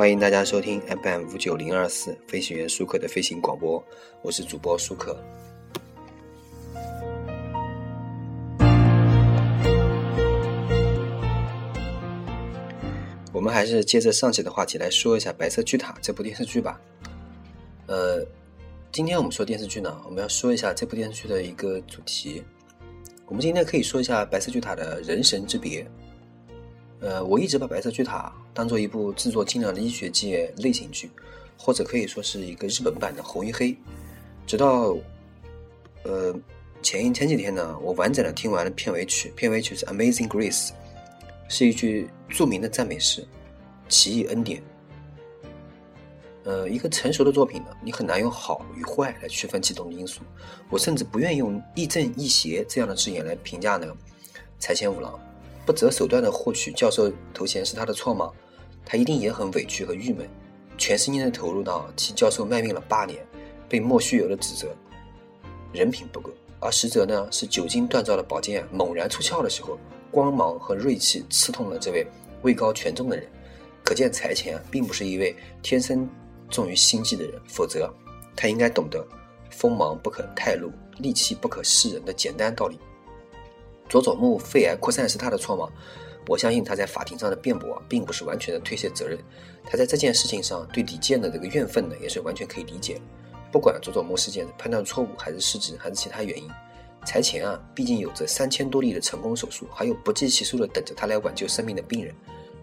欢迎大家收听 FM 五九零二四飞行员舒克的飞行广播，我是主播舒克。我们还是接着上期的话题来说一下《白色巨塔》这部电视剧吧。呃，今天我们说电视剧呢，我们要说一下这部电视剧的一个主题。我们今天可以说一下《白色巨塔》的人神之别。呃，我一直把《白色巨塔》当做一部制作精良的医学界类型剧，或者可以说是一个日本版的《红与黑》。直到呃前一前几天呢，我完整的听完了片尾曲，片尾曲是《Amazing Grace》，是一句著名的赞美诗，奇异恩典。呃，一个成熟的作品呢，你很难用好与坏来区分其中的因素。我甚至不愿意用亦正亦邪这样的字眼来评价呢柴千五郎。不择手段的获取教授头衔是他的错吗？他一定也很委屈和郁闷，全身心的投入到替教授卖命了八年，被莫须有的指责，人品不够。而实则呢，是酒精锻造的宝剑猛然出鞘的时候，光芒和锐气刺痛了这位位高权重的人。可见财前并不是一位天生重于心计的人，否则他应该懂得锋芒不可太露，利器不可示人的简单道理。佐佐木肺癌扩散是他的错吗？我相信他在法庭上的辩驳并不是完全的推卸责任，他在这件事情上对李健的这个怨愤呢，也是完全可以理解。不管佐佐木事件的判断错误还是失职还是其他原因，财前啊，毕竟有着三千多例的成功手术，还有不计其数的等着他来挽救生命的病人。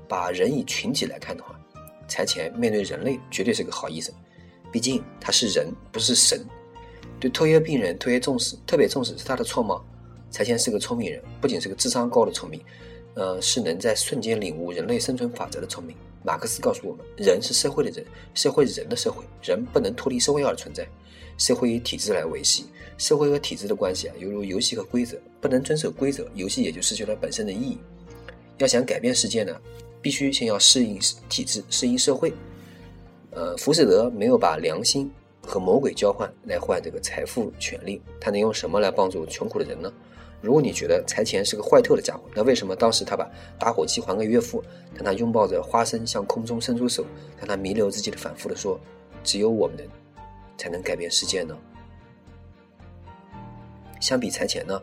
把人以群体来看的话，财前面对人类绝对是个好医生，毕竟他是人不是神。对特约病人特别重视，特别重视是他的错吗？财前是个聪明人，不仅是个智商高的聪明，呃，是能在瞬间领悟人类生存法则的聪明。马克思告诉我们，人是社会的人，社会是人的社会，人不能脱离社会而存在，社会以体制来维系，社会和体制的关系啊，犹如游戏和规则，不能遵守规则，游戏也就失去了本身的意义。要想改变世界呢，必须先要适应体制，适应社会。呃，浮士德没有把良心和魔鬼交换来换这个财富权利，他能用什么来帮助穷苦的人呢？如果你觉得财前是个坏透的家伙，那为什么当时他把打火机还给岳父，当他拥抱着花生向空中伸出手，但他弥留之际的反复的说：“只有我们能才能改变世界呢？”相比财前呢，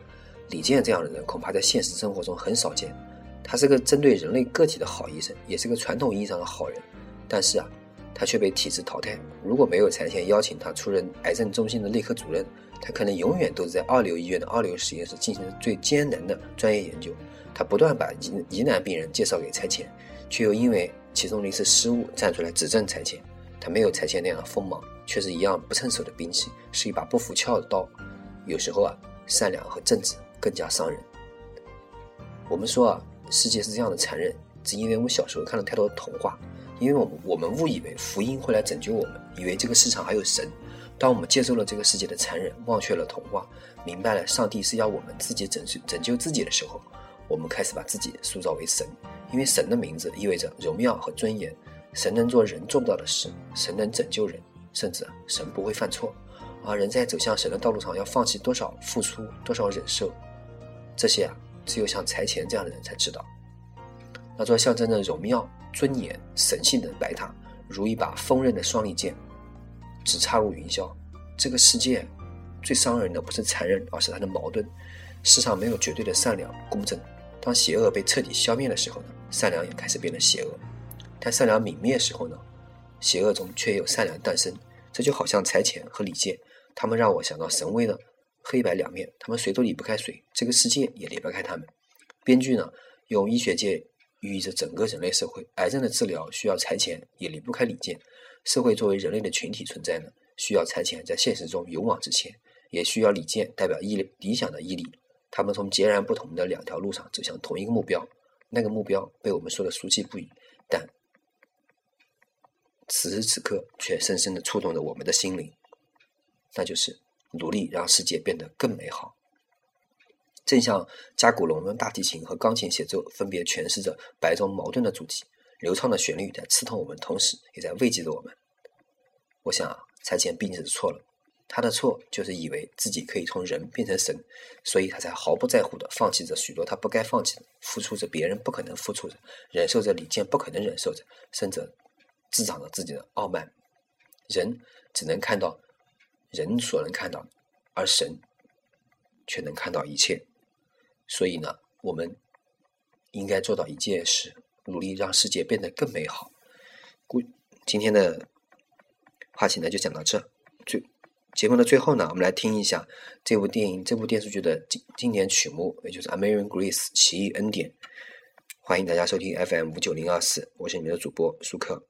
李健这样的人恐怕在现实生活中很少见。他是个针对人类个体的好医生，也是个传统意义上的好人，但是啊。他却被体制淘汰。如果没有柴前邀请他出任癌症中心的内科主任，他可能永远都是在二流医院的二流实验室进行最艰难的专业研究。他不断把疑疑难病人介绍给财前，却又因为其中的一次失误站出来指证财前。他没有财前那样的锋芒，却是一样不趁手的兵器，是一把不服鞘的刀。有时候啊，善良和正直更加伤人。我们说啊，世界是这样的残忍，只因为我们小时候看了太多童话。因为我们我们误以为福音会来拯救我们，以为这个市场还有神。当我们接受了这个世界的残忍，忘却了童话，明白了上帝是要我们自己拯救拯救自己的时候，我们开始把自己塑造为神。因为神的名字意味着荣耀和尊严，神能做人做不到的事，神能拯救人，甚至神不会犯错。而人在走向神的道路上要放弃多少付出，多少忍受，这些啊，只有像财前这样的人才知道。那座象征着荣耀。尊严、神性的白塔，如一把锋刃的双利剑，只插入云霄。这个世界最伤人的不是残忍，而是它的矛盾。世上没有绝对的善良、公正。当邪恶被彻底消灭的时候呢，善良也开始变得邪恶；但善良泯灭时候呢，邪恶中却有善良诞生。这就好像财前和李健，他们让我想到神威的黑白两面，他们谁都离不开谁，这个世界也离不开他们。编剧呢，用医学界。寓意着整个人类社会，癌症的治疗需要财钱，也离不开李健。社会作为人类的群体存在呢，需要财钱在现实中勇往直前，也需要李健代表毅理想的毅力。他们从截然不同的两条路上走向同一个目标，那个目标被我们说的俗气不已，但此时此刻却深深的触动着我们的心灵，那就是努力让世界变得更美好。正像加古龙用大提琴和钢琴协奏，分别诠释着白中矛盾的主题。流畅的旋律在刺痛我们，同时也在慰藉着我们。我想啊，蔡前毕竟是错了，他的错就是以为自己可以从人变成神，所以他才毫不在乎的放弃着许多他不该放弃的，付出着别人不可能付出的，忍受着李健不可能忍受着，甚至滋长着自己的傲慢。人只能看到人所能看到的，而神却能看到一切。所以呢，我们应该做到一件事，努力让世界变得更美好。故今天的话题呢，就讲到这。最节目的最后呢，我们来听一下这部电影、这部电视剧的经经典曲目，也就是《American Grace》奇异恩典。欢迎大家收听 FM 五九零二四，我是你们的主播舒克。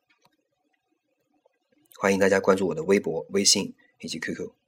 欢迎大家关注我的微博、微信以及 QQ。